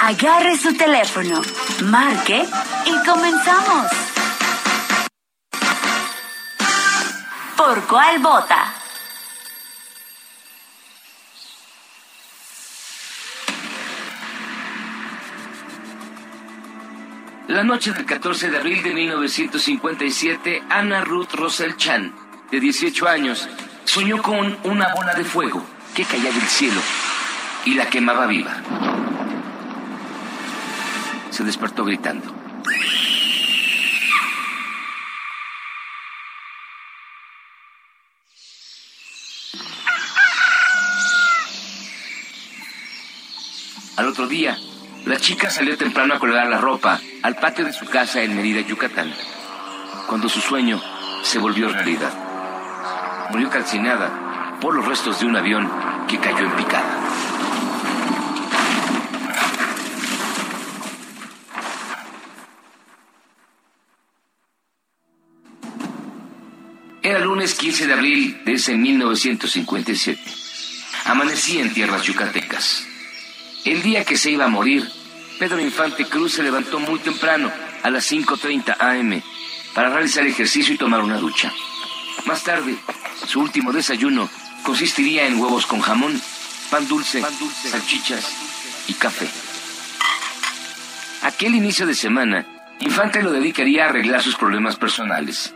Agarre su teléfono, marque y comenzamos. ¿Por cuál vota? La noche del 14 de abril de 1957, Anna Ruth Rosel Chan, de 18 años, soñó con una bola de fuego que caía del cielo y la quemaba viva. Se despertó gritando. Al otro día, la chica salió temprano a colgar la ropa al patio de su casa en Mérida, Yucatán, cuando su sueño se volvió realidad. Murió calcinada por los restos de un avión que cayó en picada. 15 de abril de ese 1957. Amanecía en tierras yucatecas. El día que se iba a morir, Pedro Infante Cruz se levantó muy temprano, a las 5.30 am, para realizar ejercicio y tomar una ducha. Más tarde, su último desayuno consistiría en huevos con jamón, pan dulce, salchichas y café. Aquel inicio de semana, Infante lo dedicaría a arreglar sus problemas personales.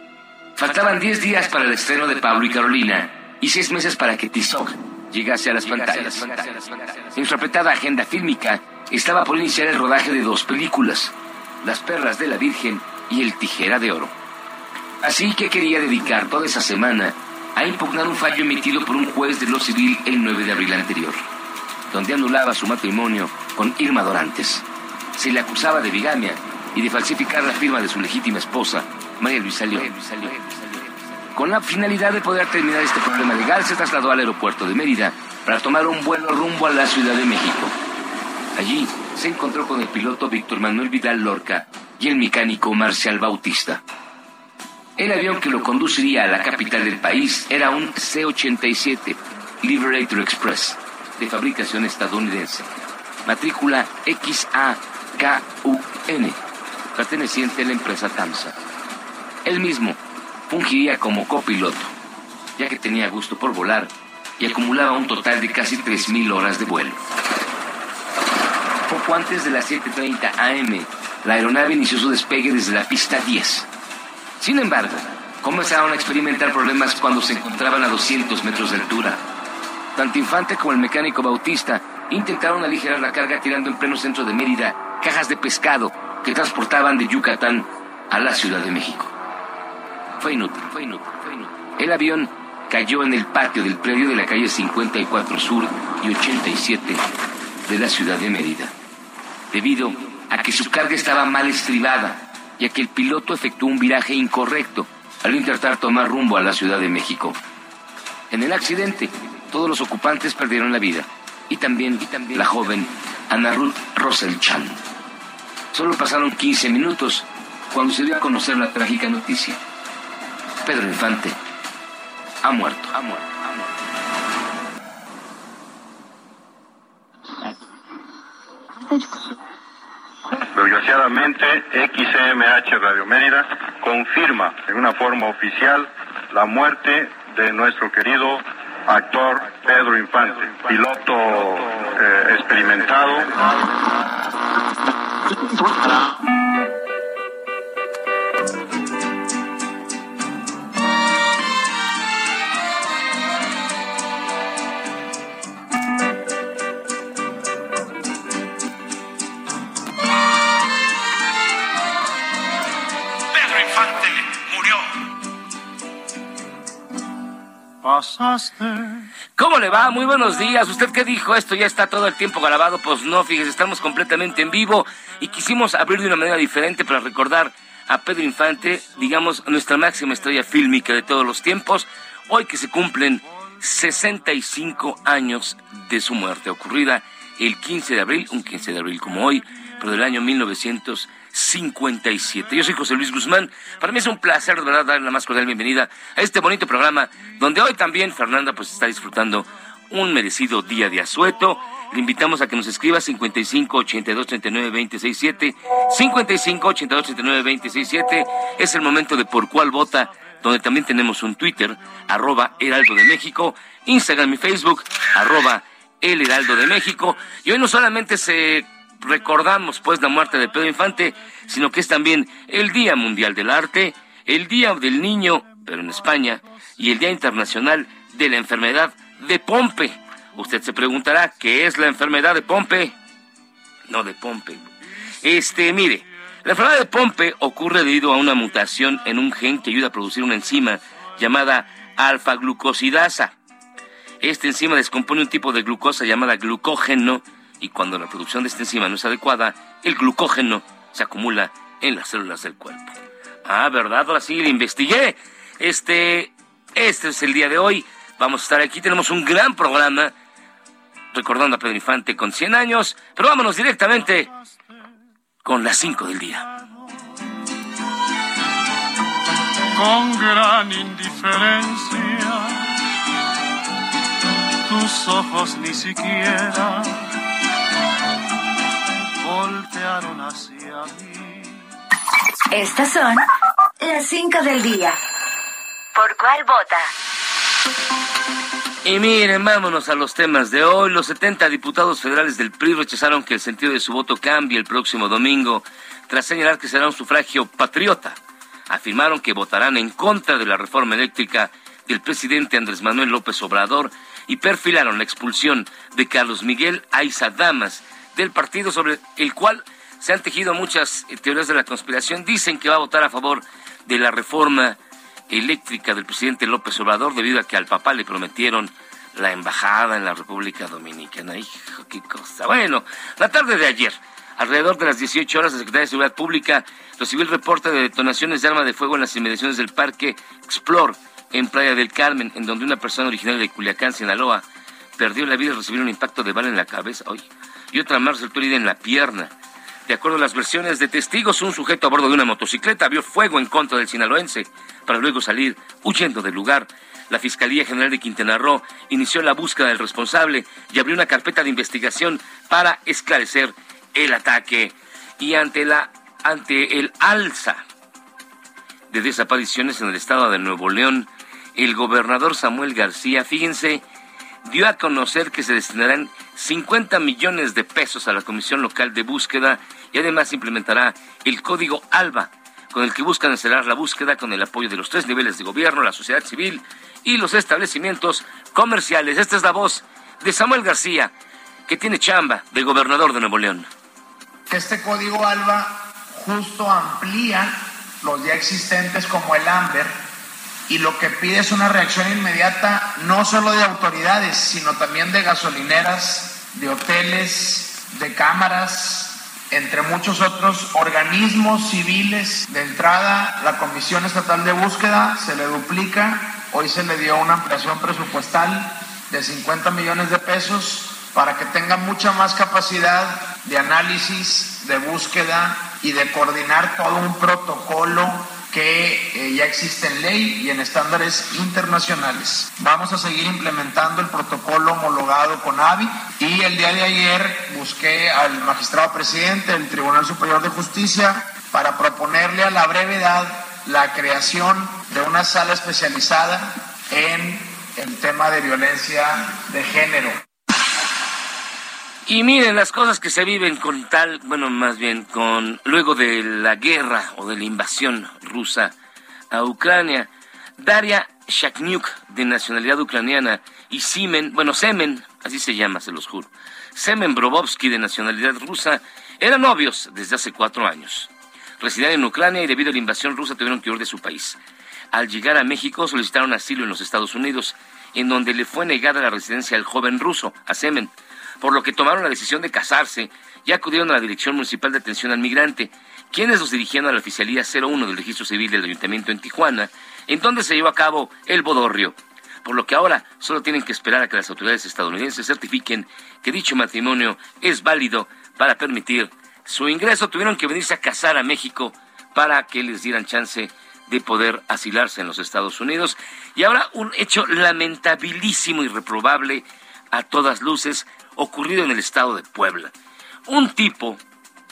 Faltaban 10 días para el estreno de Pablo y Carolina y 6 meses para que Tizoc llegase a las pantallas. En su apretada agenda fílmica estaba por iniciar el rodaje de dos películas, Las perras de la Virgen y El Tijera de Oro. Así que quería dedicar toda esa semana a impugnar un fallo emitido por un juez de lo civil el 9 de abril anterior, donde anulaba su matrimonio con Irma Dorantes. Se le acusaba de bigamia y de falsificar la firma de su legítima esposa, María Luisa León. Con la finalidad de poder terminar este problema legal, se trasladó al aeropuerto de Mérida para tomar un vuelo rumbo a la Ciudad de México. Allí se encontró con el piloto Víctor Manuel Vidal Lorca y el mecánico Marcial Bautista. El avión que lo conduciría a la capital del país era un C-87 Liberator Express, de fabricación estadounidense, matrícula XAKUN, perteneciente a la empresa TAMSA. Él mismo fungiría como copiloto, ya que tenía gusto por volar y acumulaba un total de casi 3.000 horas de vuelo. Poco antes de las 7.30 am, la aeronave inició su despegue desde la pista 10. Sin embargo, comenzaron a experimentar problemas cuando se encontraban a 200 metros de altura. Tanto Infante como el mecánico Bautista intentaron aligerar la carga tirando en pleno centro de Mérida cajas de pescado que transportaban de Yucatán a la Ciudad de México. Fue inútil, fue inútil, fue inútil. El avión cayó en el patio del predio de la calle 54 Sur y 87 de la ciudad de Mérida, debido a que su carga estaba mal estribada y a que el piloto efectuó un viraje incorrecto al intentar tomar rumbo a la Ciudad de México. En el accidente, todos los ocupantes perdieron la vida y también, la joven Ana Ruth Rosel Chan. Solo pasaron 15 minutos cuando se dio a conocer la trágica noticia. Pedro Infante ha muerto, ha muerto. Desgraciadamente, XMH Radio Mérida confirma en una forma oficial la muerte de nuestro querido actor Pedro Infante, piloto eh, experimentado. ¿Cómo le va? Muy buenos días. ¿Usted qué dijo? Esto ya está todo el tiempo grabado. Pues no, fíjese, estamos completamente en vivo y quisimos abrir de una manera diferente para recordar a Pedro Infante, digamos, nuestra máxima estrella fílmica de todos los tiempos, hoy que se cumplen 65 años de su muerte, ocurrida el 15 de abril, un 15 de abril como hoy, pero del año 1957. Yo soy José Luis Guzmán. Para mí es un placer, de verdad, darle la más cordial bienvenida a este bonito programa, donde hoy también Fernanda pues está disfrutando un merecido día de asueto. Le invitamos a que nos escriba 55 82 39 26 7. 55 82 39 26 7. Es el momento de por cuál vota, donde también tenemos un Twitter, arroba Heraldo de México, Instagram y Facebook, arroba El Heraldo de México. Y hoy no solamente se recordamos pues la muerte de Pedro Infante, sino que es también el Día Mundial del Arte, el Día del Niño, pero en España, y el Día Internacional de la Enfermedad de Pompe. Usted se preguntará, ¿qué es la enfermedad de Pompe? No de Pompe. Este, mire, la enfermedad de Pompe ocurre debido a una mutación en un gen que ayuda a producir una enzima llamada alfa-glucosidasa. Esta enzima descompone un tipo de glucosa llamada glucógeno y cuando la producción de esta enzima no es adecuada, el glucógeno se acumula en las células del cuerpo. Ah, ¿verdad? Ahora sí, le investigué. Este, este es el día de hoy. Vamos a estar aquí. Tenemos un gran programa recordando a Pedro Infante con 100 años. Pero vámonos directamente con las 5 del día. con gran indiferencia. Tus ojos ni siquiera voltearon hacia mí. Estas son las 5 del día. ¿Por cuál vota? Y miren, vámonos a los temas de hoy. Los 70 diputados federales del PRI rechazaron que el sentido de su voto cambie el próximo domingo, tras señalar que será un sufragio patriota. Afirmaron que votarán en contra de la reforma eléctrica del presidente Andrés Manuel López Obrador y perfilaron la expulsión de Carlos Miguel Aiza Damas del partido sobre el cual se han tejido muchas eh, teorías de la conspiración. Dicen que va a votar a favor de la reforma eléctrica del presidente López Obrador debido a que al papá le prometieron la embajada en la República Dominicana. Hijo, qué cosa. Bueno, la tarde de ayer, alrededor de las 18 horas, la Secretaría de Seguridad Pública recibió el reporte de detonaciones de arma de fuego en las inmediaciones del Parque Explore en Playa del Carmen, en donde una persona originaria de Culiacán, Sinaloa, perdió la vida al recibir un impacto de bala en la cabeza hoy, y otra más herida en la pierna. De acuerdo a las versiones de testigos, un sujeto a bordo de una motocicleta vio fuego en contra del sinaloense para luego salir huyendo del lugar. La Fiscalía General de Quintana Roo inició la búsqueda del responsable y abrió una carpeta de investigación para esclarecer el ataque. Y ante la ante el alza de desapariciones en el estado de Nuevo León, el gobernador Samuel García, fíjense, dio a conocer que se destinarán 50 millones de pesos a la Comisión Local de Búsqueda y además implementará el Código ALBA, con el que buscan acelerar la búsqueda con el apoyo de los tres niveles de gobierno, la sociedad civil y los establecimientos comerciales. Esta es la voz de Samuel García, que tiene chamba de gobernador de Nuevo León. Este código ALBA justo amplía los ya existentes como el AMBER y lo que pide es una reacción inmediata no solo de autoridades, sino también de gasolineras, de hoteles, de cámaras, entre muchos otros organismos civiles. De entrada, la Comisión Estatal de Búsqueda se le duplica, hoy se le dio una ampliación presupuestal de 50 millones de pesos para que tenga mucha más capacidad de análisis, de búsqueda y de coordinar todo un protocolo que eh, ya existe en ley y en estándares internacionales. Vamos a seguir implementando el protocolo homologado con AVI y el día de ayer busqué al magistrado presidente del Tribunal Superior de Justicia para proponerle a la brevedad la creación de una sala especializada en el tema de violencia de género. Y miren las cosas que se viven con tal, bueno, más bien con luego de la guerra o de la invasión rusa a Ucrania. Daria Shakniuk, de nacionalidad ucraniana, y Simen, bueno, Semen, así se llama, se los juro. Semen Brobovsky, de nacionalidad rusa, eran novios desde hace cuatro años. Residían en Ucrania y debido a la invasión rusa tuvieron que huir de su país. Al llegar a México solicitaron asilo en los Estados Unidos, en donde le fue negada la residencia al joven ruso, a Semen por lo que tomaron la decisión de casarse y acudieron a la Dirección Municipal de Atención al Migrante, quienes los dirigieron a la Oficialía 01 del Registro Civil del Ayuntamiento en Tijuana, en donde se llevó a cabo el bodorrio, por lo que ahora solo tienen que esperar a que las autoridades estadounidenses certifiquen que dicho matrimonio es válido para permitir su ingreso. Tuvieron que venirse a casar a México para que les dieran chance de poder asilarse en los Estados Unidos. Y ahora un hecho lamentabilísimo y reprobable a todas luces ocurrido en el estado de Puebla. Un tipo,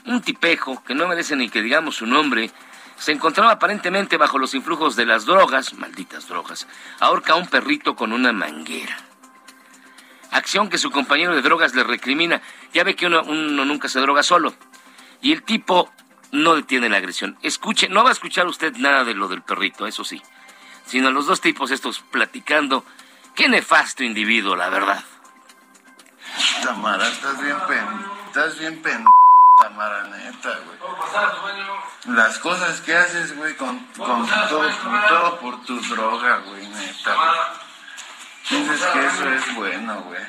un tipejo, que no merece ni que digamos su nombre, se encontraba aparentemente bajo los influjos de las drogas, malditas drogas, ahorca a un perrito con una manguera. Acción que su compañero de drogas le recrimina. Ya ve que uno, nunca se droga solo. Y el tipo no detiene la agresión. Escuche, no va a escuchar usted nada de lo del perrito, eso sí. Sino los dos tipos estos platicando. Qué nefasto individuo, la verdad. Tamara, estás bien pen... Estás bien pen... Tamara, neta, güey. Las cosas que haces, güey, con, con, todo, todo por tu droga, güey, neta. Piensas que eso es bueno, güey.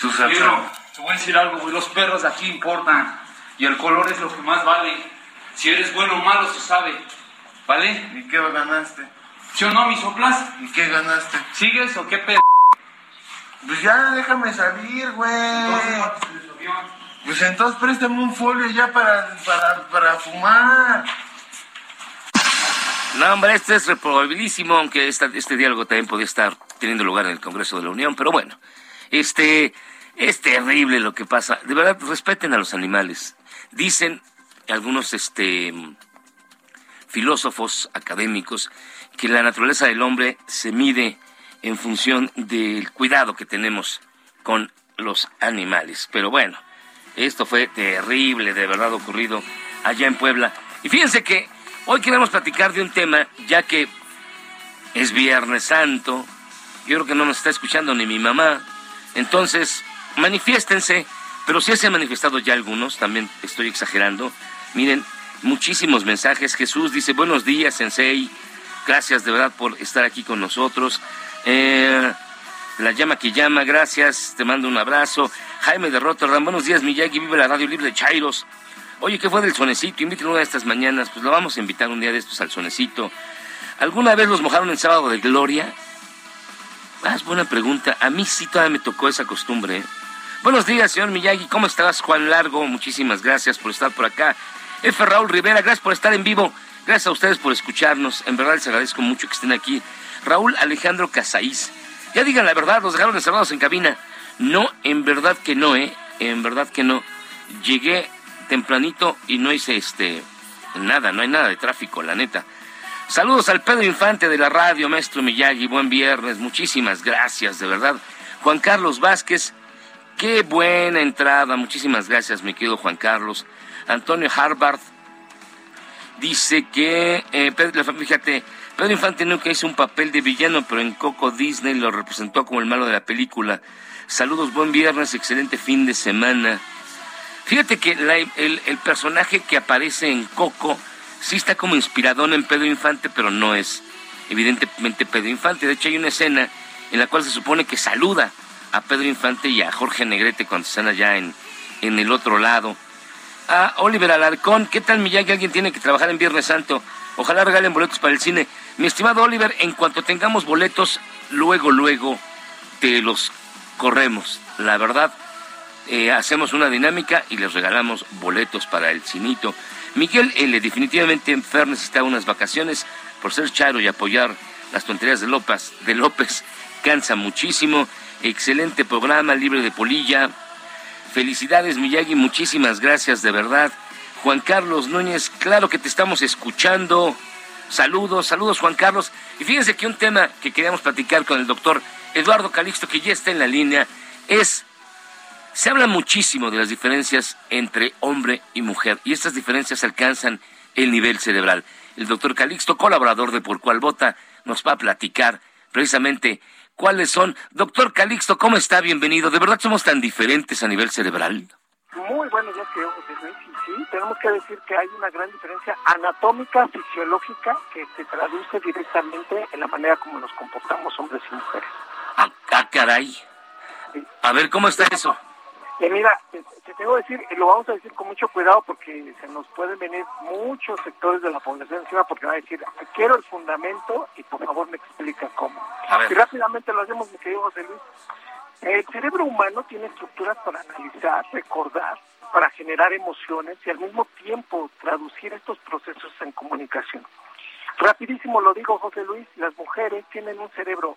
Tú sabes. Te voy a decir algo, güey. Los perros de aquí importan. Y el color es lo que más vale. Si eres bueno o malo, se sabe. ¿Vale? ¿Y qué ganaste? ¿Sí o no, mi soplas? ¿Y qué ganaste? ¿Sigues o qué pedo? Pues ya déjame salir, güey. Pues entonces préstame un folio ya para, para, para fumar. No, hombre, este es reprobabilísimo, aunque este diálogo también podría estar teniendo lugar en el Congreso de la Unión, pero bueno, este es terrible lo que pasa. De verdad, respeten a los animales. Dicen algunos este filósofos académicos que la naturaleza del hombre se mide en función del cuidado que tenemos con los animales. Pero bueno, esto fue terrible, de verdad ocurrido allá en Puebla. Y fíjense que hoy queremos platicar de un tema, ya que es Viernes Santo, yo creo que no nos está escuchando ni mi mamá, entonces manifiéstense, pero si se han manifestado ya algunos, también estoy exagerando, miren, muchísimos mensajes, Jesús dice, buenos días, Sensei, gracias de verdad por estar aquí con nosotros, eh, la llama que llama, gracias, te mando un abrazo. Jaime de Rotterdam, buenos días, Miyagi, vive la radio libre de Chairos. Oye, ¿qué fue del sonecito? Invítenlo una de estas mañanas, pues lo vamos a invitar un día de estos al sonecito. ¿Alguna vez los mojaron en sábado de gloria? Ah, es buena pregunta. A mí sí todavía me tocó esa costumbre. ¿eh? Buenos días, señor Miyagi. ¿Cómo estás, Juan Largo? Muchísimas gracias por estar por acá. F. Raúl Rivera, gracias por estar en vivo. Gracias a ustedes por escucharnos. En verdad les agradezco mucho que estén aquí. Raúl Alejandro Casaís. Ya digan la verdad, los dejaron encerrados en cabina. No, en verdad que no, ¿eh? En verdad que no. Llegué tempranito y no hice este nada, no hay nada de tráfico, la neta. Saludos al Pedro Infante de la radio, maestro Miyagi, buen viernes, muchísimas gracias, de verdad. Juan Carlos Vázquez, qué buena entrada, muchísimas gracias, mi querido Juan Carlos. Antonio Harvard dice que, eh, fíjate, Pedro Infante nunca hizo un papel de villano, pero en Coco Disney lo representó como el malo de la película. Saludos, buen viernes, excelente fin de semana. Fíjate que el, personaje que aparece en Coco sí está como inspirado en Pedro Infante, pero no es evidentemente Pedro Infante. De hecho, hay una escena en la cual se supone que saluda a Pedro Infante y a Jorge Negrete cuando están allá en, en el otro lado. A Oliver Alarcón, ¿qué tal Miyagi? Alguien tiene que trabajar en Viernes Santo. Ojalá regalen boletos para el cine. Mi estimado Oliver, en cuanto tengamos boletos, luego, luego te los corremos. La verdad, eh, hacemos una dinámica y les regalamos boletos para el cinito. Miguel L. definitivamente enfer necesita unas vacaciones por ser charo y apoyar las tonterías de López, de López. Cansa muchísimo. Excelente programa, libre de polilla. Felicidades, Miyagi, muchísimas gracias, de verdad. Juan Carlos Núñez, claro que te estamos escuchando. Saludos, saludos Juan Carlos. Y fíjense que un tema que queríamos platicar con el doctor Eduardo Calixto, que ya está en la línea, es, se habla muchísimo de las diferencias entre hombre y mujer, y estas diferencias alcanzan el nivel cerebral. El doctor Calixto, colaborador de Por Cual Vota, nos va a platicar precisamente cuáles son. Doctor Calixto, ¿cómo está? Bienvenido. ¿De verdad somos tan diferentes a nivel cerebral? Muy buenos días, querido tenemos que decir que hay una gran diferencia anatómica, fisiológica, que se traduce directamente en la manera como nos comportamos hombres y mujeres. Ah, ah caray. A ver, ¿cómo está eso? Eh, mira, te, te, tengo que decir, lo vamos a decir con mucho cuidado porque se nos pueden venir muchos sectores de la población encima porque van a decir, quiero el fundamento y por favor me explica cómo. Y rápidamente lo hacemos, mi querido José Luis. El cerebro humano tiene estructuras para analizar, recordar, para generar emociones y al mismo tiempo traducir estos procesos en comunicación. Rapidísimo lo digo, José Luis, las mujeres tienen un cerebro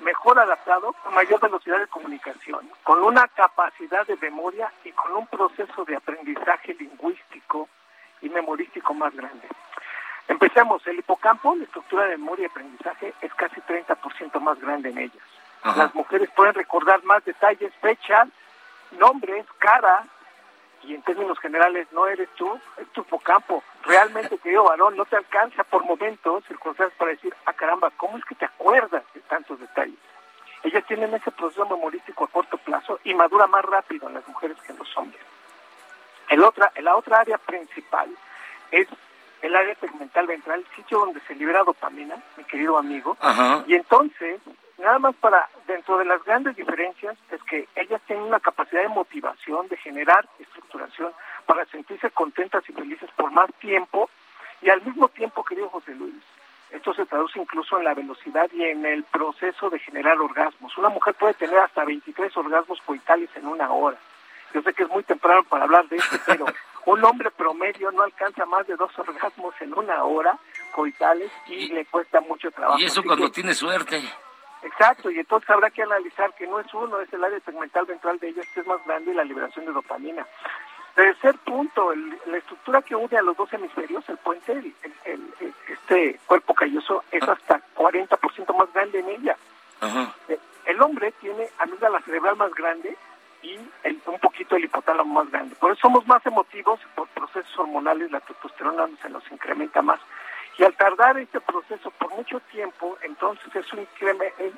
mejor adaptado, con mayor velocidad de comunicación, con una capacidad de memoria y con un proceso de aprendizaje lingüístico y memorístico más grande. Empecemos, el hipocampo, la estructura de memoria y aprendizaje, es casi 30% más grande en ellas. Las mujeres pueden recordar más detalles, fechas, nombres, cara, y en términos generales no eres tú, es tu hipocampo. Realmente, querido varón, no te alcanza por momentos circunstancias para decir, ah caramba, ¿cómo es que te acuerdas de tantos detalles? Ellas tienen ese proceso memorístico a corto plazo y madura más rápido en las mujeres que en los hombres. El otra, la otra área principal es el área tegmental ventral, el sitio donde se libera dopamina, mi querido amigo. Y entonces, nada más para, dentro de las grandes diferencias, es que ellas tienen una capacidad de motivación, de generar estructuración, para sentirse contentas y felices por más tiempo. Y al mismo tiempo, querido José Luis, esto se traduce incluso en la velocidad y en el proceso de generar orgasmos. Una mujer puede tener hasta 23 orgasmos coitales en una hora. Yo sé que es muy temprano para hablar de esto, pero un hombre promedio no alcanza más de dos orgasmos en una hora coitales y, le cuesta mucho trabajo. Y eso cuando tiene suerte. Exacto, y entonces habrá que analizar que no es uno, es el área segmental ventral de ellos que es más grande y la liberación de dopamina. Tercer punto, la estructura que une a los dos hemisferios, el puente, el, este cuerpo calloso, es ah. hasta 40% más grande en ella. Eh, el hombre tiene amígdala cerebral más grande y un poquito el hipotálamo más grande. Por eso somos más emotivos, por procesos hormonales la testosterona se nos incrementa más. Y al tardar este proceso por mucho tiempo, entonces eso,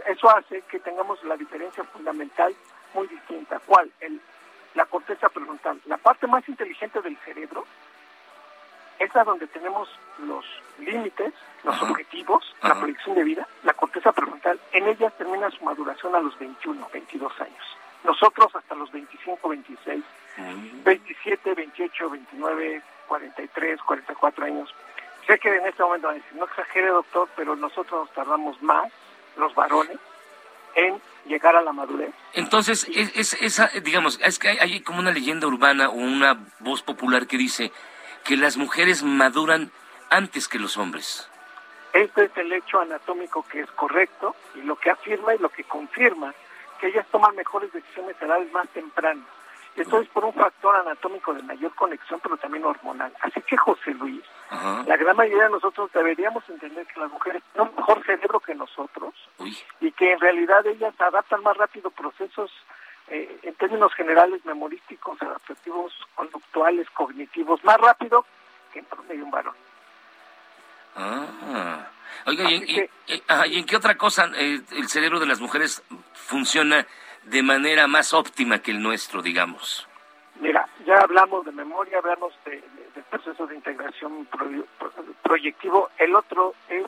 eso hace que tengamos la diferencia fundamental muy distinta. ¿Cuál? El, la corteza prefrontal. La parte más inteligente del cerebro es la donde tenemos los límites, los objetivos, la proyección de vida, la corteza prefrontal. En ella termina su maduración a los 21, 22 años. Nosotros hasta los 25, 26, 27, 28, 29, 43, 44 años. Sé que en este momento van a decir, no exagere doctor, pero nosotros nos tardamos más, los varones, en llegar a la madurez. Entonces, es, esa, digamos, es que hay, como una leyenda urbana o una voz popular que dice que las mujeres maduran antes que los hombres. Este es el hecho anatómico que es correcto y lo que afirma y lo que confirma que ellas toman mejores decisiones a edades más tempranas. Esto es por un factor anatómico de mayor conexión, pero también hormonal. Así que José Luis, la gran mayoría de nosotros deberíamos entender que las mujeres tienen un mejor cerebro que nosotros y que en realidad ellas adaptan más rápido procesos eh, en términos generales memorísticos, adaptativos, conductuales, cognitivos, más rápido que en promedio un varón. Ah. Oiga, ¿y, en qué otra cosa eh, el cerebro de las mujeres funciona de manera más óptima que el nuestro, digamos? Mira, ya hablamos de memoria, hablamos de, proceso de integración proyectivo. El otro es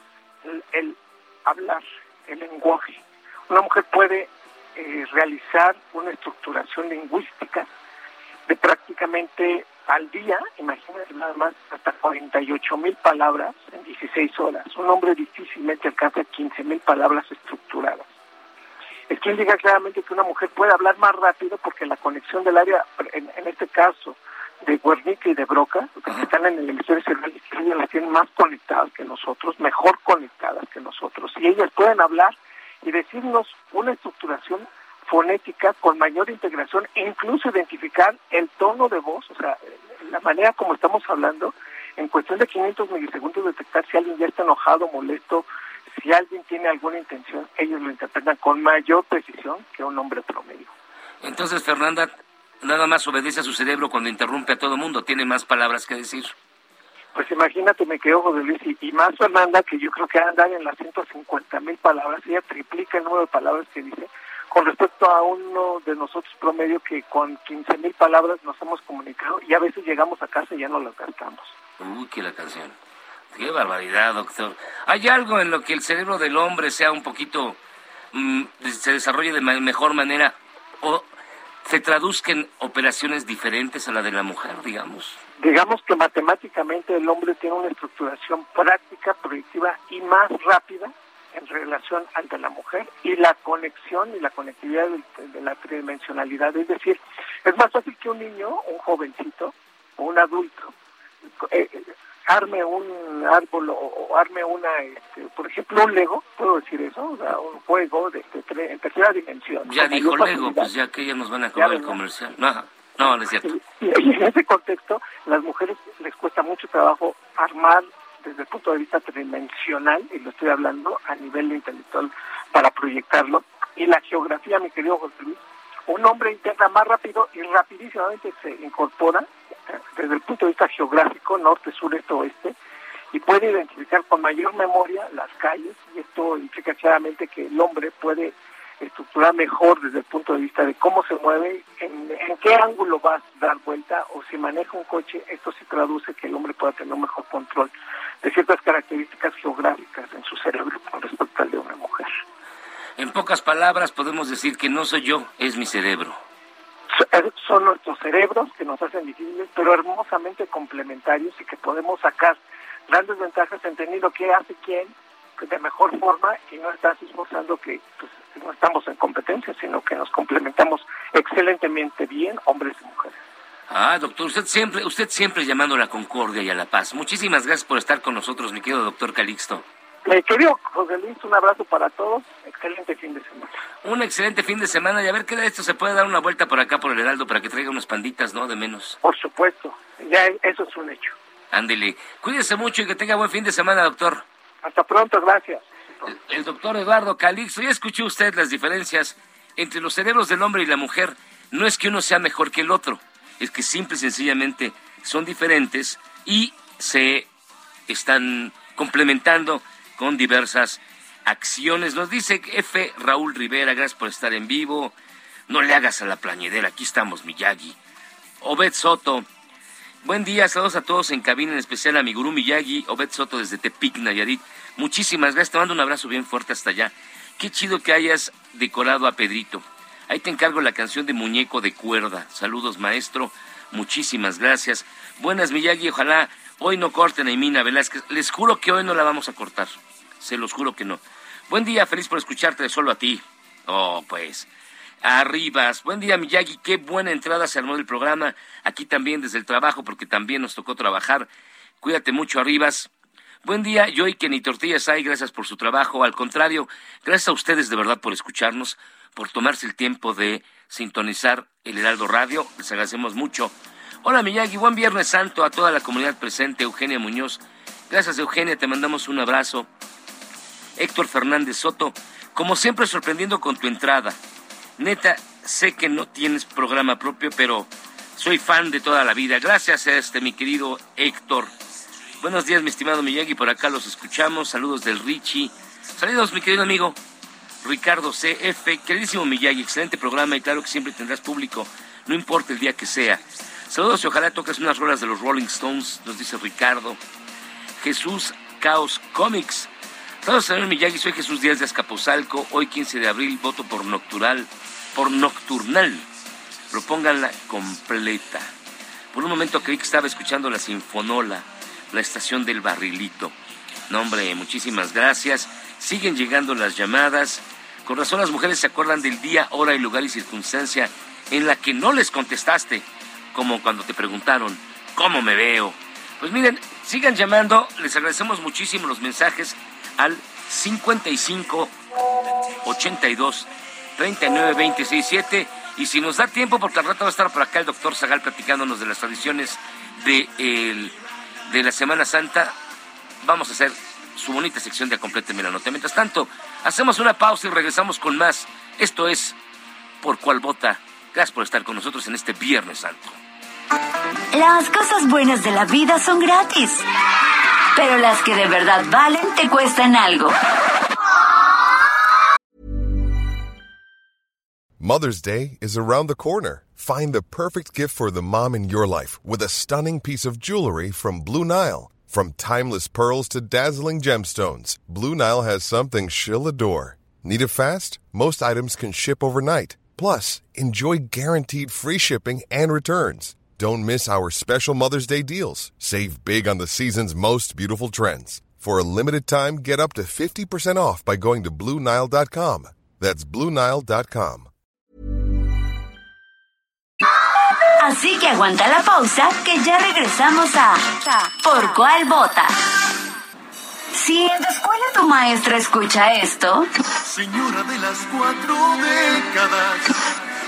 el, hablar, el lenguaje. Una mujer puede eh, realizar una estructuración lingüística de prácticamente al día, imagínate nada más, hasta 48 mil palabras en 16 horas. Un hombre difícilmente alcanza 15 mil palabras estructuradas. Es que indica claramente que una mujer puede hablar más rápido porque la conexión del área, en, este caso, de Guernica y de Broca, que están en el hemisferio cerebral ellas las tienen más conectadas que nosotros, mejor conectadas que nosotros, y ellas pueden hablar y decirnos una estructuración fonética con mayor integración e incluso identificar el tono de voz, o sea, la manera como estamos hablando, en cuestión de 500 milisegundos detectar si alguien ya está enojado, molesto, si alguien tiene alguna intención, ellos lo interpretan con mayor precisión que un hombre promedio. Entonces, Fernanda, nada más obedece a su cerebro cuando interrumpe a todo mundo, tiene más palabras que decir. Pues imagínate, me quedo José Luis, y, más Fernanda, que yo creo que anda en las 150 mil palabras, ella triplica el número de palabras que dice, con respecto a uno de nosotros promedio que con 15 mil palabras nos hemos comunicado y a veces llegamos a casa y ya no las gastamos. Uy, qué la canción. Qué barbaridad, doctor. ¿Hay algo en lo que el cerebro del hombre sea un poquito, mm, se desarrolle de mejor manera o se traduzca en operaciones diferentes a la de la mujer, digamos? Digamos que matemáticamente el hombre tiene una estructuración práctica, proyectiva y más rápida en relación al de la mujer y la conexión y la conectividad de, la tridimensionalidad. Es decir, es más fácil que un niño, un jovencito o un adulto eh, arme un árbol o, arme una, este, por ejemplo, un Lego, puedo decir eso, o sea, un juego de, en tercera dimensión. Ya dijo Lego, pues ya que ya nos van a cobrar el comercial. No, no, no es cierto. Y, en ese contexto, las mujeres les cuesta mucho trabajo armar desde el punto de vista tridimensional, y lo estoy hablando a nivel intelectual para proyectarlo, y la geografía, mi querido José Luis, un hombre integra más rápido y rapidísimamente se incorpora desde el punto de vista geográfico, norte, sur, este, oeste, y puede identificar con mayor memoria las calles, y esto implica claramente que el hombre puede estructurar mejor desde el punto de vista de cómo se mueve, en, qué ángulo va a dar vuelta, o si maneja un coche, esto se traduce que el hombre pueda tener un mejor control de ciertas características geográficas en su cerebro con respecto al de una mujer. En pocas palabras podemos decir que no soy yo, es mi cerebro. Son nuestros cerebros que nos hacen difíciles, pero hermosamente complementarios y que podemos sacar grandes ventajas entendiendo qué hace quién de mejor forma y no estás esforzando que pues, no estamos en competencia, sino que nos complementamos excelentemente bien, hombres y mujeres. Ah, doctor, usted siempre, usted siempre llamando a la concordia y a la paz. Muchísimas gracias por estar con nosotros, mi querido doctor Calixto. Eh, querido José Luis, un abrazo para todos. Excelente fin de semana. Un excelente fin de semana. Y a ver qué de esto se puede dar una vuelta por acá por el Heraldo para que traiga unas panditas, ¿no? De menos. Por supuesto. Ya eso es un hecho. Ándele. Cuídese mucho y que tenga buen fin de semana, doctor. Hasta pronto, gracias. El, doctor Eduardo Calixto. Ya escuchó usted las diferencias entre los cerebros del hombre y la mujer. No es que uno sea mejor que el otro. Es que simple y sencillamente son diferentes y se están complementando con diversas acciones. Nos dice F. Raúl Rivera, gracias por estar en vivo. No le hagas a la plañidera, aquí estamos, Miyagi. Obed Soto, buen día, saludos a todos en cabina, en especial a mi gurú Miyagi, Obed Soto desde Tepic, Nayarit. Muchísimas gracias, te mando un abrazo bien fuerte hasta allá. Qué chido que hayas decorado a Pedrito. Ahí te encargo la canción de Muñeco de Cuerda. Saludos, maestro. Muchísimas gracias. Buenas, Miyagi. Ojalá hoy no corten a Imina Velázquez. Les juro que hoy no la vamos a cortar se los juro que no. Buen día, feliz por escucharte solo a ti. Oh, pues. Arribas. Buen día, Miyagi. Qué buena entrada se armó del programa. Aquí también desde el trabajo, porque también nos tocó trabajar. Cuídate mucho, Arribas. Buen día, yo y que ni tortillas hay. Gracias por su trabajo. Al contrario, gracias a ustedes de verdad por escucharnos, por tomarse el tiempo de sintonizar el Heraldo Radio. Les agradecemos mucho. Hola, Miyagi. Buen Viernes Santo a toda la comunidad presente. Eugenia Muñoz. Gracias, Eugenia. Te mandamos un abrazo. Héctor Fernández Soto, como siempre sorprendiendo con tu entrada. Neta, sé que no tienes programa propio, pero soy fan de toda la vida. Gracias a este, mi querido Héctor. Buenos días, mi estimado Miyagi, por acá los escuchamos. Saludos del Richie. Saludos, mi querido amigo Ricardo CF. Queridísimo Miyagi, excelente programa y claro que siempre tendrás público, no importa el día que sea. Saludos y ojalá toques unas rolas de los Rolling Stones, nos dice Ricardo. Jesús Caos Comics. Saludos, señor Miyagi, soy Jesús Díaz de Escapozalco. Hoy, 15 de abril, voto por Noctural, por Nocturnal. Propónganla completa. Por un momento creí que estaba escuchando la Sinfonola, la estación del barrilito. No, hombre, muchísimas gracias. Siguen llegando las llamadas. Con razón las mujeres se acuerdan del día, hora y lugar y circunstancia en la que no les contestaste, como cuando te preguntaron, ¿cómo me veo? Pues miren, sigan llamando, les agradecemos muchísimo los mensajes al 55 82 39 26 7 y si nos da tiempo, porque al rato va a estar por acá el doctor Zagal platicándonos de las tradiciones de, de la Semana Santa, vamos a hacer su bonita sección de Compléteme la Nota. Mientras tanto, hacemos una pausa y regresamos con más. Esto es Por Cuál Vota. Gracias por estar con nosotros en este Viernes Santo. Las cosas buenas de la vida son gratis, pero las que de verdad valen te cuestan algo. Mother's Day is around the corner. Find the perfect gift for the mom in your life with a stunning piece of jewelry from Blue Nile. From timeless pearls to dazzling gemstones, Blue Nile has something she'll adore. Need it fast? Most items can ship overnight. Plus, enjoy guaranteed free shipping and returns. Don't miss our special Mother's Day deals. Save big on the season's most beautiful trends. For a limited time, get up to 50% off by going to Bluenile.com. That's Bluenile.com. Así que aguanta la pausa, que ya regresamos a ¿Por cuál vota? Si en tu escuela tu maestra escucha esto. Señora de las cuatro décadas.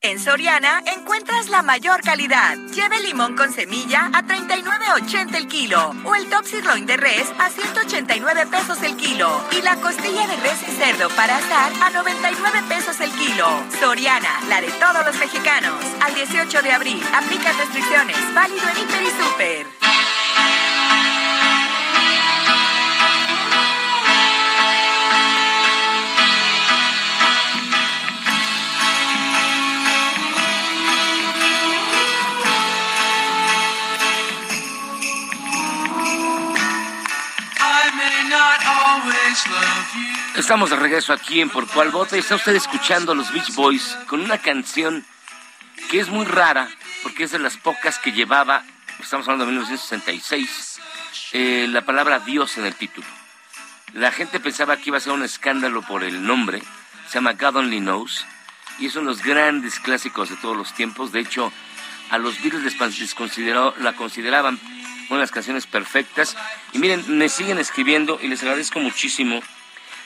En Soriana encuentras la mayor calidad. Lleve limón con semilla a 39.80 el kilo o el top sirloin de res a 189 pesos el kilo y la costilla de res y cerdo para asar a 99 pesos el kilo. Soriana, la de todos los mexicanos. Al 18 de abril, aplica restricciones. Válido en Hiper y Super. Estamos de regreso aquí en Por Vota y está usted escuchando a los Beach Boys con una canción que es muy rara porque es de las pocas que llevaba, estamos hablando de 1966, eh, la palabra Dios en el título. La gente pensaba que iba a ser un escándalo por el nombre, se llama God Only Knows y es uno de los grandes clásicos de todos los tiempos. De hecho, a los Beatles les consideró, la consideraban una de las canciones perfectas. Y miren, me siguen escribiendo y les agradezco muchísimo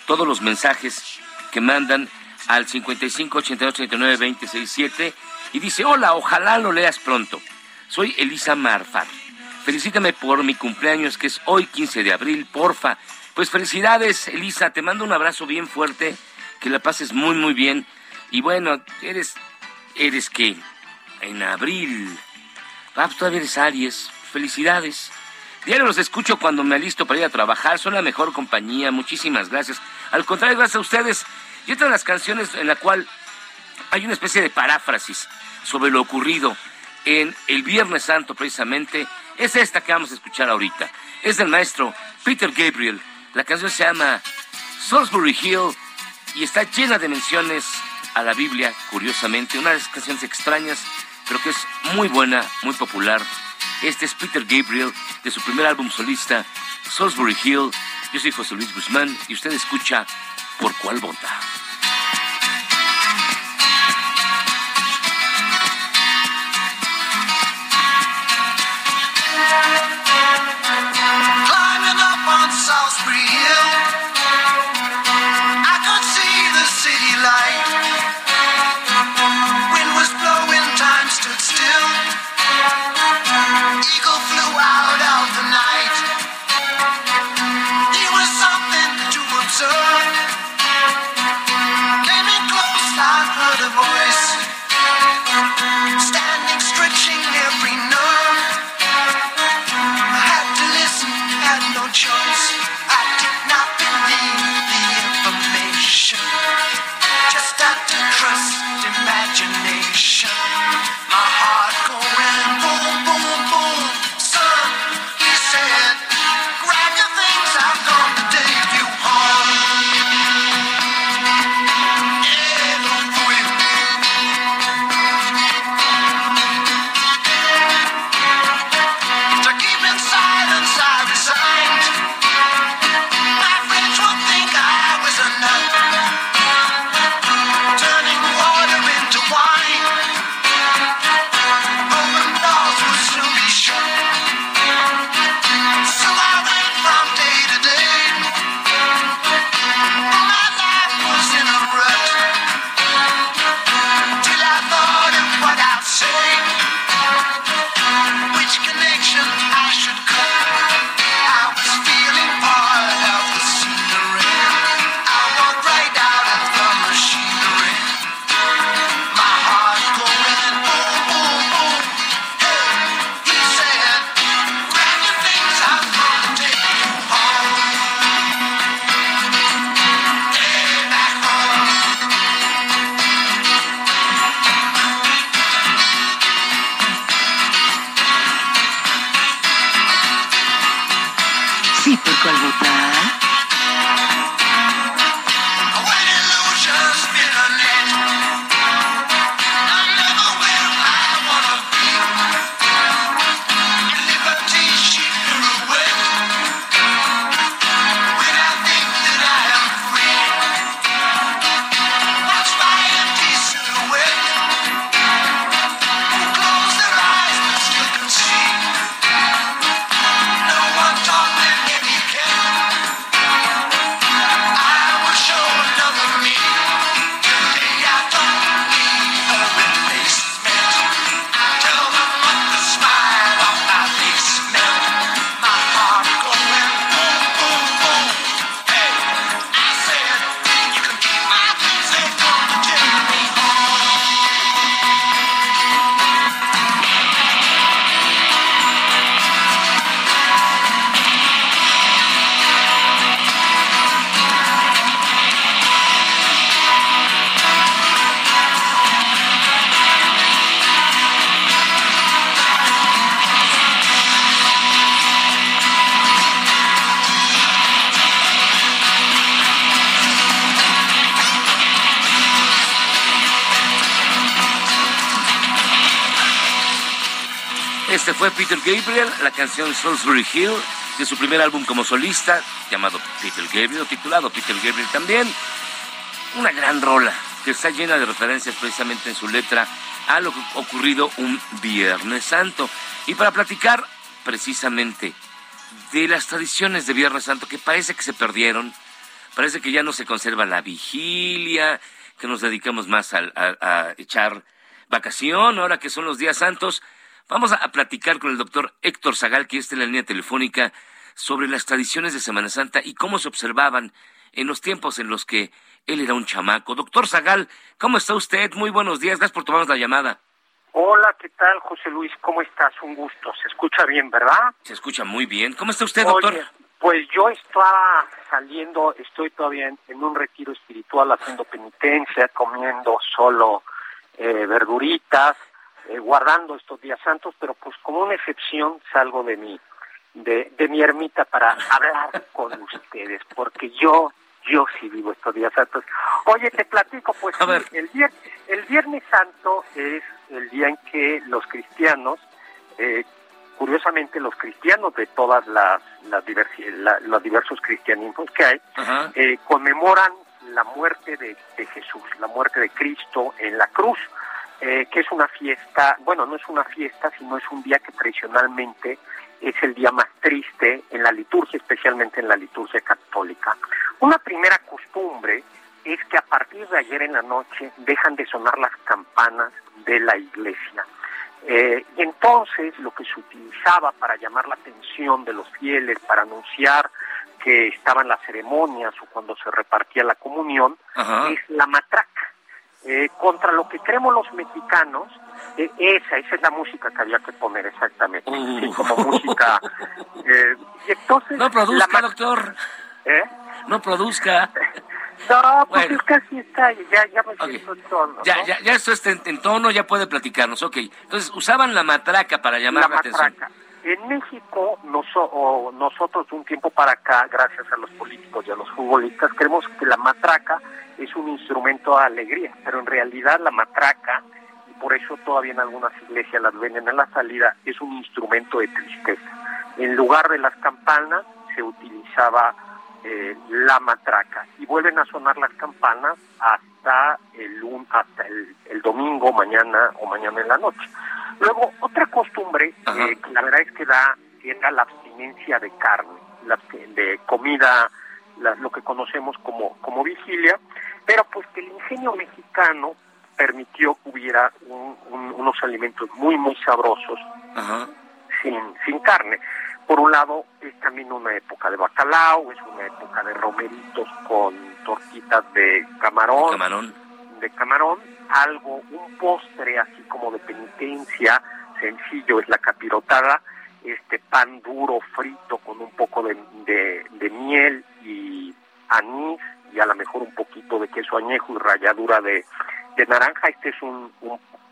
todos los mensajes que mandan al 55 88 89 267 y dice, hola, ojalá lo leas pronto. Soy Elisa Marfar. Felicítame por mi cumpleaños que es hoy 15 de abril, porfa. Pues felicidades, Elisa, te mando un abrazo bien fuerte, que la pases muy muy bien. Y bueno, eres, eres que en abril, ah, pues todavía eres Aries, felicidades. Diario los escucho cuando me alisto para ir a trabajar, son la mejor compañía, muchísimas gracias. Al contrario, gracias a ustedes. Y otra de las canciones en la cual hay una especie de paráfrasis sobre lo ocurrido en el Viernes Santo precisamente, es esta que vamos a escuchar ahorita. Es del maestro Peter Gabriel. La canción se llama Salisbury Hill y está llena de menciones a la Biblia, curiosamente. Una de esas canciones extrañas, pero que es muy buena, muy popular este es Peter Gabriel de su primer álbum solista, Salisbury Hill. Yo soy José Luis Guzmán y usted escucha Por cuál vota. Fue Peter Gabriel, la canción Salisbury Hill, de su primer álbum como solista, llamado Peter Gabriel, titulado Peter Gabriel también. Una gran rola que está llena de referencias precisamente en su letra a lo ocurrido un Viernes Santo. Y para platicar precisamente de las tradiciones de Viernes Santo que parece que se perdieron, parece que ya no se conserva la vigilia, que nos dedicamos más a, a echar vacación, ahora que son los días santos. Vamos a, platicar con el doctor Héctor Zagal, que está en la línea telefónica, sobre las tradiciones de Semana Santa y cómo se observaban en los tiempos en los que él era un chamaco. Doctor Zagal, ¿cómo está usted? Muy buenos días, gracias por tomarnos la llamada. Hola, ¿qué tal, José Luis? ¿Cómo estás? Un gusto. Se escucha bien, ¿verdad? Se escucha muy bien. ¿Cómo está usted, doctor? pues yo estaba saliendo, estoy todavía en, un retiro espiritual haciendo penitencia, comiendo solo eh, verduritas, eh, guardando estos días santos, pero pues como una excepción salgo de mi, de, de mi ermita para hablar con ustedes, porque yo, yo sí vivo estos días santos. Oye, te platico, pues el, viernes, el Viernes Santo es el día en que los cristianos, eh, curiosamente los cristianos de todas las, las los diversos cristianismos que hay, eh, conmemoran la muerte de, de Jesús, la muerte de Cristo en la cruz. Eh, que es una fiesta, bueno, no es una fiesta, sino es un día que tradicionalmente es el día más triste en la liturgia, especialmente en la liturgia católica. Una primera costumbre es que a partir de ayer en la noche dejan de sonar las campanas de la iglesia. Eh, y entonces lo que se utilizaba para llamar la atención de los fieles, para anunciar que estaban las ceremonias o cuando se repartía la comunión, es la matraca. Eh, contra lo que creemos los mexicanos, eh, esa, esa es la música que había que poner exactamente, uh. como música. Eh, y entonces, no produzca, doctor. ¿Eh? No produzca. No, pues es casi está, ya, ya me siento en tono. Ya, ya, ya esto está en, tono, ya puede platicarnos, ok. Entonces, usaban la matraca para llamar la, atención. En México, nosotros de un tiempo para acá, gracias a los políticos y a los futbolistas, creemos que la matraca es un instrumento de alegría, pero en realidad la matraca, y por eso todavía en algunas iglesias las venden en la salida, es un instrumento de tristeza. En lugar de las campanas se utilizaba eh, la matraca y vuelven a sonar las campanas hasta el hasta el, domingo mañana o mañana en la noche. Luego otra costumbre eh, que la verdad es que da era la abstinencia de carne de comida lo que conocemos como como vigilia pero pues que el ingenio mexicano permitió que hubiera unos alimentos muy, muy sabrosos Sin, sin carne. Por un lado, es también una época de bacalao, es una época de romeritos con tortitas de camarón. De camarón. De camarón, algo, un postre así como de penitencia, sencillo, es la capirotada, este pan duro, frito, con un poco de, de miel y anís, y a lo mejor un poquito de queso añejo y ralladura de, naranja. Este es un,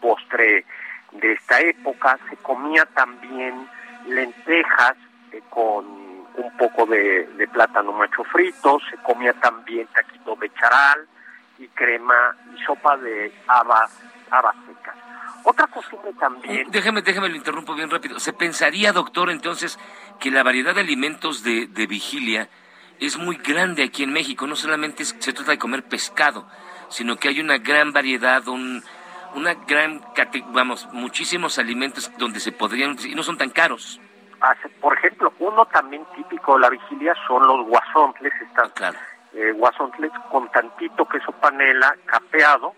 postre de esta época. Se comía también lentejas eh, con un poco de, plátano macho frito, se comía también taquito de charal y crema y sopa de habas, habas secas. Otra costumbre también... Mm, déjeme, déjeme lo interrumpo bien rápido. ¿Se pensaría, doctor, entonces, que la variedad de alimentos de, de vigilia es muy grande aquí en México? No solamente se trata de comer pescado, sino que hay una gran variedad, un, una gran, vamos, muchísimos alimentos donde se podrían, y no son tan caros. Por ejemplo, uno también típico de la vigilia son los guasontles, están claro. eh, guasontles con tantito queso panela, capeado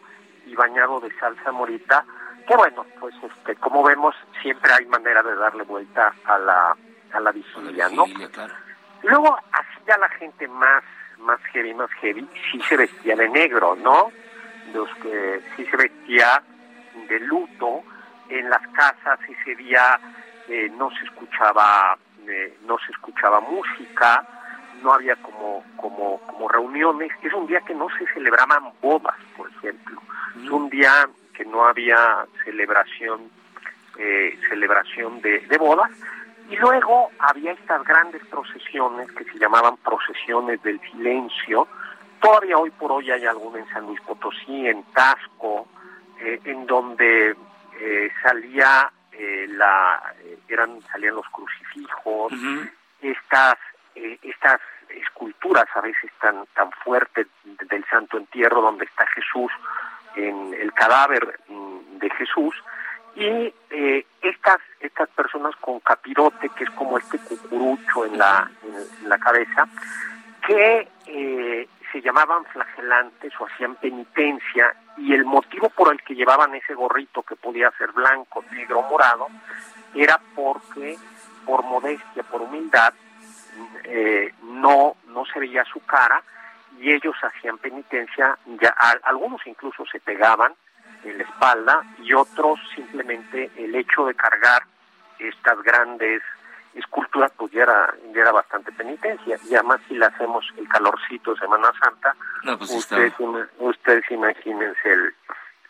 y bañado de salsa morita, que bueno, pues este, como vemos, siempre hay manera de darle vuelta a la, a la vigilia, ¿no? Luego, así ya la gente más, más heavy, más heavy, sí se vestía de negro, ¿no? Los que sí se vestía de luto, en las casas ese día eh, no se escuchaba, eh, no se escuchaba música, no había como, como, como reuniones, es un día que no se celebraban bodas, por ejemplo, es un día que no había celebración, eh, celebración de, de bodas, y luego había estas grandes procesiones que se llamaban procesiones del silencio. Todavía hoy por hoy hay alguna en San Luis Potosí, en Tasco, eh, en donde eh, salía eh, la eran salían los crucifijos, estas estas esculturas a veces tan tan fuertes del Santo Entierro donde está Jesús en el cadáver mm, de Jesús y eh, estas estas personas con capirote que es como este cucurucho en la en, la cabeza que eh, se llamaban flagelantes o hacían penitencia y el motivo por el que llevaban ese gorrito que podía ser blanco, negro, morado era porque por modestia, por humildad eh, no no se veía su cara y ellos hacían penitencia ya algunos incluso se pegaban en la espalda y otros simplemente el hecho de cargar estas grandes esculturas pues ya era, ya era bastante penitencia y además si le hacemos el calorcito Semana Santa pues ustedes, ustedes imagínense el,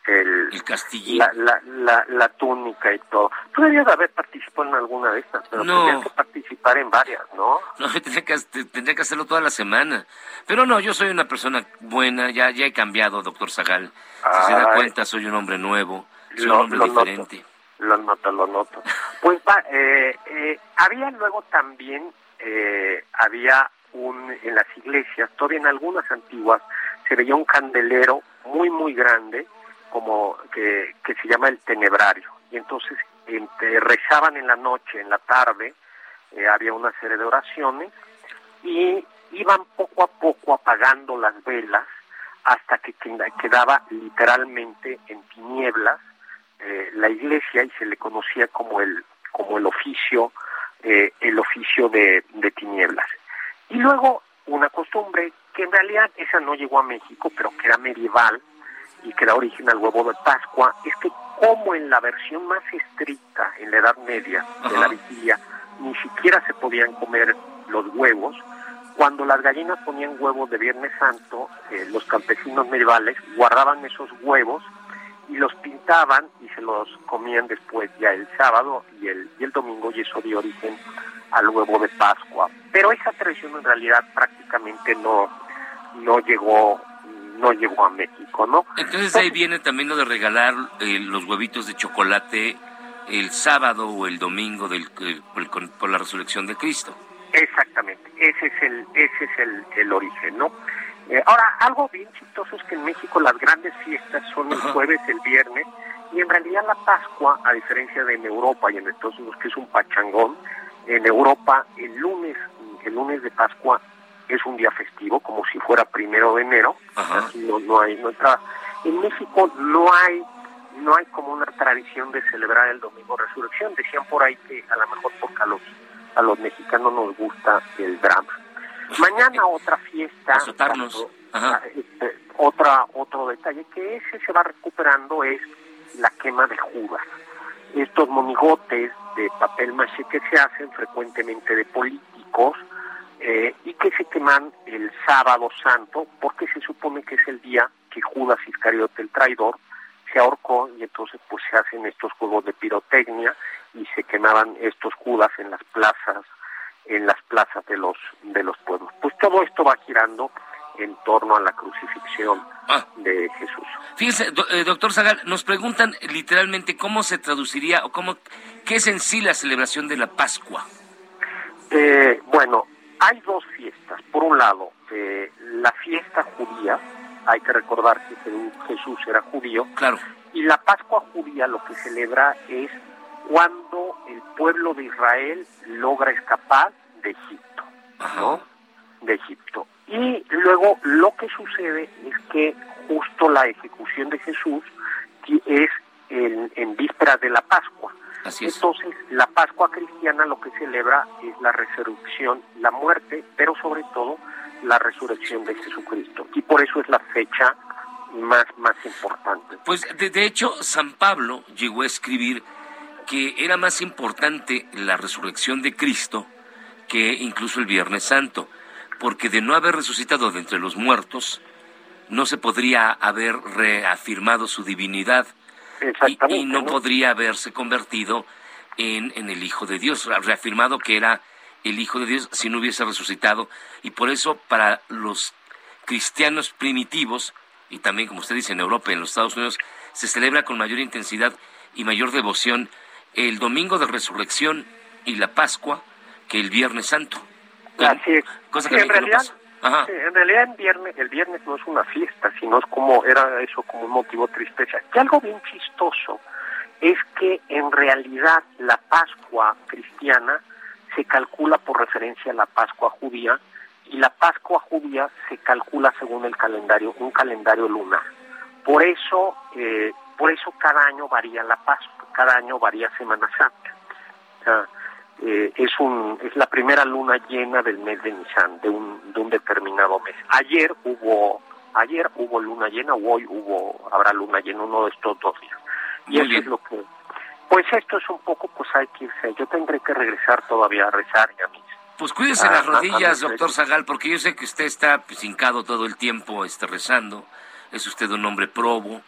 el, el la, la, la, túnica y todo. Tú deberías haber participado en alguna de estas, pero no. tendrías que participar en varias, ¿no? No, tendría que, tendría que hacerlo toda la semana. Pero no, yo soy una persona buena, ya, ya he cambiado, doctor Zagal. Si se da cuenta, soy un hombre nuevo, soy un hombre diferente. Lo noto, lo noto. Pues eh, eh, había luego también, eh, había un, en las iglesias, todavía en algunas antiguas, se veía un candelero muy, muy grande, como que, que se llama el tenebrario. Y entonces rezaban en la noche, en la tarde, eh, había una serie de oraciones y iban poco a poco apagando las velas hasta que quedaba literalmente en tinieblas eh, la iglesia y se le conocía como el como el oficio eh, el oficio de, de tinieblas. Y luego una costumbre que en realidad esa no llegó a México pero que era medieval y que da origen al huevo de Pascua es que como en la versión más estricta en la Edad Media de la vigilia ni siquiera se podían comer los huevos cuando las gallinas ponían huevos de Viernes Santo, eh, los campesinos medievales guardaban esos huevos y los pintaban y se los comían después ya el sábado y el, y el domingo y eso dio origen al huevo de Pascua. Pero esa tradición en realidad prácticamente no, no llegó no llegó a México, ¿no? Entonces ahí viene también lo de regalar eh, los huevitos de chocolate el sábado o el domingo del, por la resurrección de Cristo. Exactamente, ese es el, ese es el, el origen, ¿no? Eh, ahora, algo bien chistoso es que en México las grandes fiestas son el jueves, el viernes, y en realidad la Pascua, a diferencia de en Europa y en Estados Unidos, que es un pachangón, en Europa el lunes, el lunes de Pascua es un día festivo, como si fuera primero de enero, no, no hay, no En México no hay no hay como una tradición de celebrar el domingo resurrección. Decían por ahí que a lo mejor por a a los mexicanos nos gusta el drama. Mañana otra fiesta, ah, este, otra otro detalle que ese se va recuperando es la quema de Judas. Estos monigotes de papel maché que se hacen frecuentemente de políticos eh, y que se queman el sábado santo porque se supone que es el día que Judas Iscariote el traidor se ahorcó y entonces pues se hacen estos juegos de pirotecnia y se quemaban estos judas en las plazas en las plazas de los de los pueblos. Pues todo esto va girando en torno a la crucifixión ah. de Jesús. Fíjese, eh, doctor Zagal, nos preguntan literalmente cómo se traduciría o cómo, qué es en sí la celebración de la Pascua. Eh, bueno, hay dos fiestas. Por un lado, eh, la fiesta judía, hay que recordar que Jesús era judío. Claro. Y la Pascua judía lo que celebra es cuando el pueblo de Israel logra escapar de Egipto, ¿no? De Egipto. Y luego lo que sucede es que justo la ejecución de Jesús es en, en vísperas de la Pascua. Así es. Entonces, la Pascua cristiana lo que celebra es la resurrección, la muerte, pero sobre todo la resurrección de Jesucristo. Y por eso es la fecha más, más importante. Pues de, de hecho, San Pablo llegó a escribir que era más importante la resurrección de Cristo que incluso el Viernes Santo, porque de no haber resucitado de entre los muertos, no se podría haber reafirmado su divinidad y, no, podría haberse convertido en, en el Hijo de Dios, reafirmado que era el Hijo de Dios si no hubiese resucitado. Y por eso para los cristianos primitivos, y también como usted dice en Europa y en los Estados Unidos, se celebra con mayor intensidad y mayor devoción el domingo de resurrección y la Pascua que el Viernes Santo. Así es. Cosa que en realidad, en realidad el viernes, el viernes no es una fiesta, sino es como, era eso como un motivo de tristeza. Y algo bien chistoso es que en realidad la Pascua cristiana se calcula por referencia a la Pascua judía y la Pascua judía se calcula según el calendario, un calendario lunar. Por eso, eh, por eso cada año varía la Pascua, cada año varía Semana Santa. Eh, es un es la primera luna llena del mes de Nisan, de un, de un determinado mes. Ayer hubo ayer hubo luna llena o hoy hubo habrá luna llena uno de estos dos días. Y eso es lo que pues esto es un poco, pues hay que irse. Yo tendré que regresar todavía a rezar y a mí. Pues cuídese las rodillas, doctor Zagal, porque yo sé que usted está pues, hincado todo el tiempo este, rezando. Es usted un hombre probo,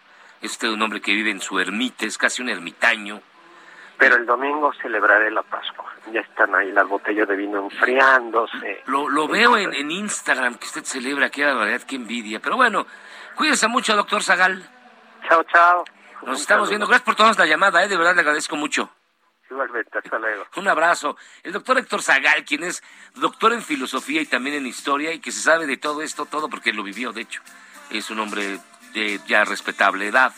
es usted un hombre que vive en su ermita, es casi un ermitaño. Pero el domingo celebraré la Pascua. Ya están ahí las botellas de vino enfriándose. Lo, lo veo en, en, Instagram que usted celebra, qué verdad, qué envidia. Pero bueno, cuídese mucho, doctor Zagal. Chao, chao. Nos estamos viendo. Gracias por tomarnos la llamada, ¿eh? de verdad le agradezco mucho. Igualmente, hasta luego. Un abrazo. El doctor Héctor Zagal, quien es doctor en filosofía y también en historia y que se sabe de todo esto, todo porque lo vivió, de hecho. Es un hombre de ya respetable edad,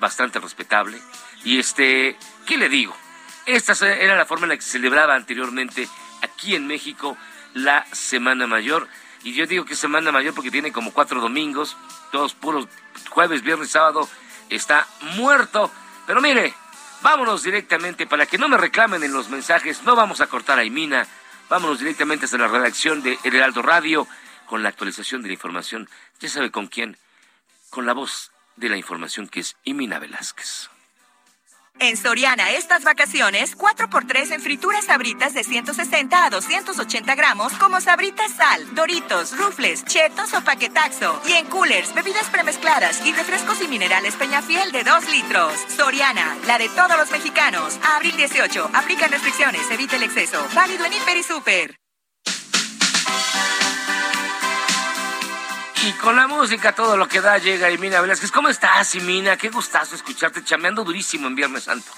bastante respetable. Y este, ¿qué le digo? Esta era la forma en la que se celebraba anteriormente aquí en México la Semana Mayor. Y yo digo que Semana Mayor porque tiene como cuatro domingos, todos puros jueves, viernes, sábado está muerto. Pero mire, vámonos directamente, para que no me reclamen en los mensajes, no vamos a cortar a Imina, vámonos directamente hasta la redacción de Heraldo Radio con la actualización de la información. Ya sabe con quién, con la voz de la información que es Imina Velázquez. En Soriana, estas vacaciones, 4x3 en frituras sabritas de 160 a 280 gramos, como sabritas sal, doritos, rufles, chetos o paquetaxo. Y en coolers, bebidas premezcladas y refrescos y minerales Peñafiel de 2 litros. Soriana, la de todos los mexicanos. abril 18, aplican restricciones, evite el exceso. Válido en Hiper y Super. Y con la música, todo lo que da, llega Imina Velázquez. ¿Cómo estás, Imina? Qué gustazo escucharte chameando durísimo en Viernes Santo.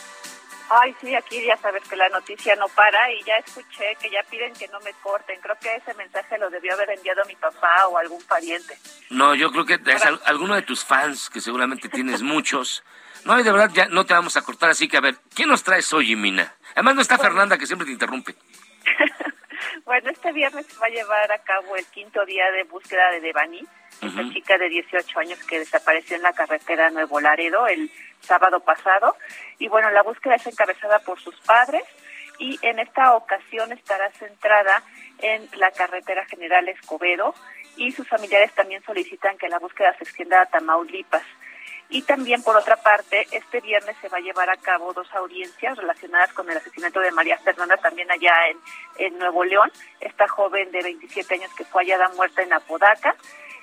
Ay, sí, aquí ya sabes que la noticia no para y ya escuché que ya piden que no me corten. Creo que ese mensaje lo debió haber enviado mi papá o algún pariente. No, yo creo que es alguno de tus fans, que seguramente tienes muchos. No, y de verdad ya no te vamos a cortar, así que a ver, ¿qué nos traes hoy, Imina? Además no está pues Fernanda, que siempre te interrumpe. Bueno, este viernes se va a llevar a cabo el quinto día de búsqueda de Devani, esta chica de 18 años que desapareció en la carretera Nuevo Laredo el sábado pasado. Y bueno, la búsqueda es encabezada por sus padres y en esta ocasión estará centrada en la carretera General Escobedo y sus familiares también solicitan que la búsqueda se extienda a Tamaulipas. Y también, por otra parte, este viernes se va a llevar a cabo dos audiencias relacionadas con el asesinato de María Fernanda, también allá en, Nuevo León, esta joven de 27 años que fue hallada muerta en Apodaca.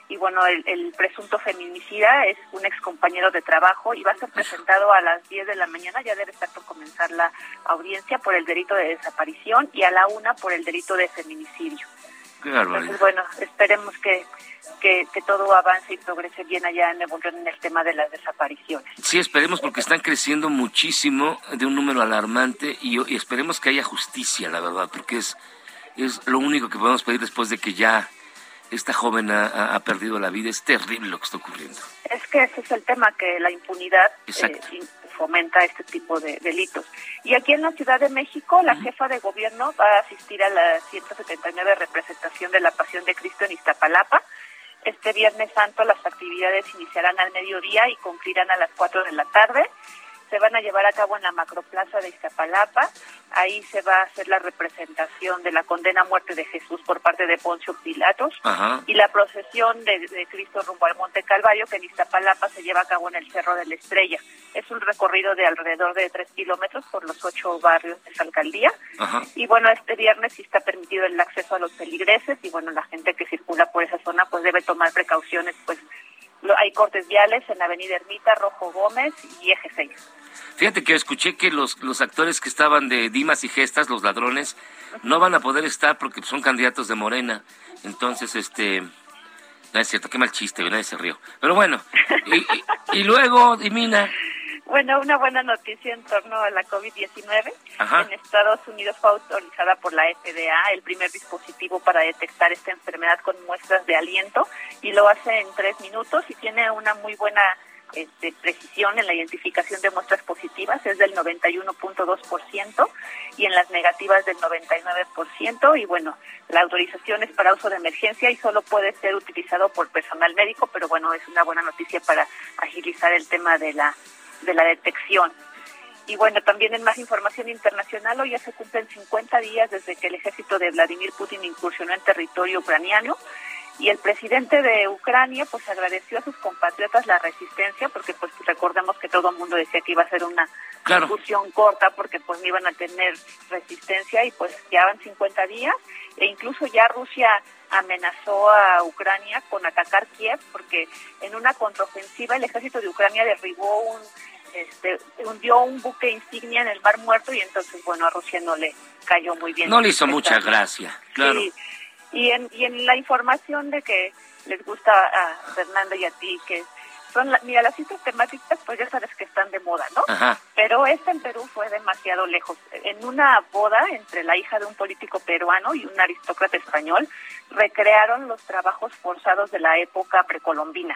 y bueno, el, presunto feminicida es un ex compañero de trabajo y va a ser presentado a las 10 de la mañana, ya debe estar por comenzar la audiencia por el delito de desaparición y a la una por el delito de feminicidio. Entonces, bueno, esperemos que, que, todo avance y progrese bien allá en Nuevo en el tema de las desapariciones. Sí, esperemos porque están creciendo muchísimo de un número alarmante y, y esperemos que haya justicia, la verdad, porque es, es lo único que podemos pedir después de que ya esta joven ha, perdido la vida. Es terrible lo que está ocurriendo. Es que ese es el tema, que la impunidad eh, fomenta este tipo de delitos. Y aquí en la Ciudad de México, la jefa de gobierno va a asistir a la 179 representación de la Pasión de Cristo en Iztapalapa. Este Viernes Santo las actividades iniciarán al mediodía y concluirán a las 4 de la tarde se van a llevar a cabo en la macroplaza de Iztapalapa. Ahí se va a hacer la representación de la condena a muerte de Jesús por parte de Poncio Pilatos y la procesión de, Cristo rumbo al Monte Calvario que en Iztapalapa se lleva a cabo en el Cerro de la Estrella. Es un recorrido de alrededor de tres kilómetros por los ocho barrios de esa alcaldía. Y bueno, este viernes sí está permitido el acceso a los peligreses y bueno, la gente que circula por esa zona pues debe tomar precauciones pues hay cortes viales en Avenida Ermita, Rojo Gómez y Eje 6. Fíjate que escuché que los, los actores que estaban de Dimas y Gestas, los ladrones, no van a poder estar porque son candidatos de Morena. Entonces, este... No es cierto, qué mal chiste, nadie se rió. Pero bueno, y, y luego, Dimina... Bueno, una buena noticia en torno a la COVID-19. En Estados Unidos fue autorizada por la FDA el primer dispositivo para detectar esta enfermedad con muestras de aliento y lo hace en tres minutos y tiene una muy buena este, precisión en la identificación de muestras positivas, es del 91.2% y en las negativas del 99%. Y bueno, la autorización es para uso de emergencia y solo puede ser utilizado por personal médico, pero bueno, es una buena noticia para agilizar el tema de la de la detección. Y bueno, también en más información internacional, hoy ya se cumplen 50 días desde que el ejército de Vladimir Putin incursionó en territorio ucraniano y el presidente de Ucrania pues agradeció a sus compatriotas la resistencia porque pues recordemos que todo el mundo decía que iba a ser una incursión corta porque pues no iban a tener resistencia y pues ya van 50 días e incluso ya Rusia amenazó a Ucrania con atacar Kiev porque en una contraofensiva el ejército de Ucrania derribó un este, hundió un buque insignia en el Mar Muerto y entonces, bueno, a Rusia no le cayó muy bien. No le hizo mucha gracia, claro. Y, en, y en la información de que les gusta a Fernando y a ti, que son, mira, las citas temáticas, pues ya sabes que están de moda, ¿no? Pero esta en Perú fue demasiado lejos. En una boda entre la hija de un político peruano y un aristócrata español, recrearon los trabajos forzados de la época precolombina.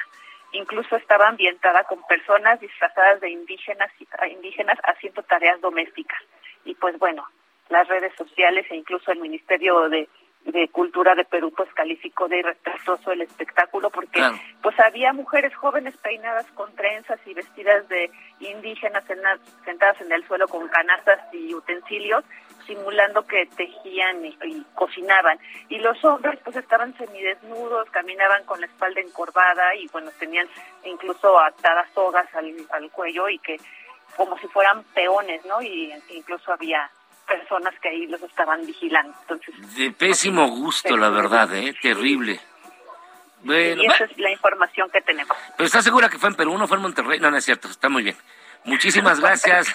Incluso estaba ambientada con personas disfrazadas de indígenas, indígenas haciendo tareas domésticas. Y pues bueno, las redes sociales e incluso el Ministerio de de Cultura de Perú pues calificó de irrespetuoso el espectáculo porque pues había mujeres jóvenes peinadas con trenzas y vestidas de indígenas sentadas en el suelo con canastas y utensilios simulando que tejían y, cocinaban. Y los hombres pues estaban semidesnudos caminaban con la espalda encorvada y bueno tenían incluso atadas sogas al, al cuello y que como si fueran peones no y incluso había personas que ahí los estaban vigilando. Entonces, de pésimo gusto, la verdad, ¿eh? Terrible. Bueno, y esa es la información que tenemos. ¿Pero estás segura que fue en Perú, no fue en Monterrey? No, no es cierto, está muy bien. Muchísimas gracias.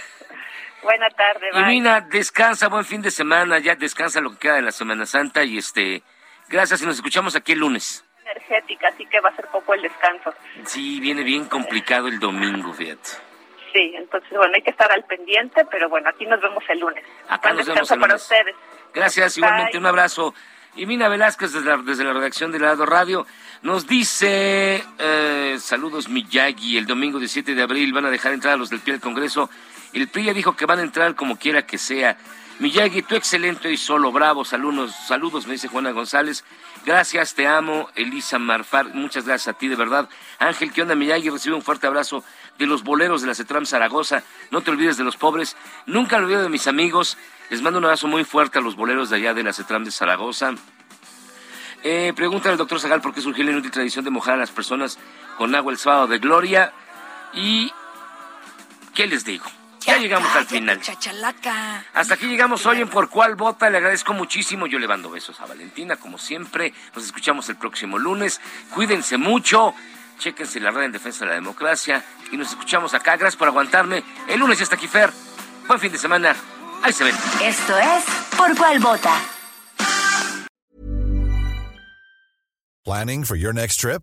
Buena tarde, bye. Y Mina, descansa, buen fin de semana, ya descansa lo que queda de la Semana Santa y este, gracias y nos escuchamos aquí el lunes. Energética, así que va a ser poco el descanso. Sí, viene bien complicado el domingo, fíjate. Sí, entonces, bueno, hay que estar al pendiente, pero bueno, aquí nos vemos el lunes. Acá nos vemos el lunes. para ustedes. Gracias, igualmente un abrazo. Y Mina Velázquez desde la, desde la redacción de Lado Radio nos dice, eh, saludos Miyagi, el domingo 17 de abril van a dejar entrar a los del PRI al Congreso. El PRI ya dijo que van a entrar como quiera que sea. Miyagi, tú excelente y solo, bravo, saludos, saludos, me dice Juana González. Gracias, te amo, Elisa Marfar, muchas gracias a ti, de verdad. Ángel, ¿qué onda, Miyagi? Recibe un fuerte abrazo de los boleros de la CETRAM Zaragoza. No te olvides de los pobres. Nunca olvido de mis amigos. Les mando un abrazo muy fuerte a los boleros de allá de la CETRAM de Zaragoza. Eh, pregúntale al doctor Zagal por qué surgió la inútil tradición de mojar a las personas con agua el sábado de gloria. Y, ¿qué les digo? Ya, llegamos al final. Hasta aquí llegamos hoy en Por Cuál Vota. Le agradezco muchísimo. Yo le mando besos a Valentina, como siempre. Nos escuchamos el próximo lunes. Cuídense mucho. Chéquense la red en defensa de la democracia. Y nos escuchamos acá. Gracias por aguantarme. El lunes ya está aquí Fer. Buen fin de semana. Ahí se ven. Esto es Por Cuál Vota. Planning for your next trip?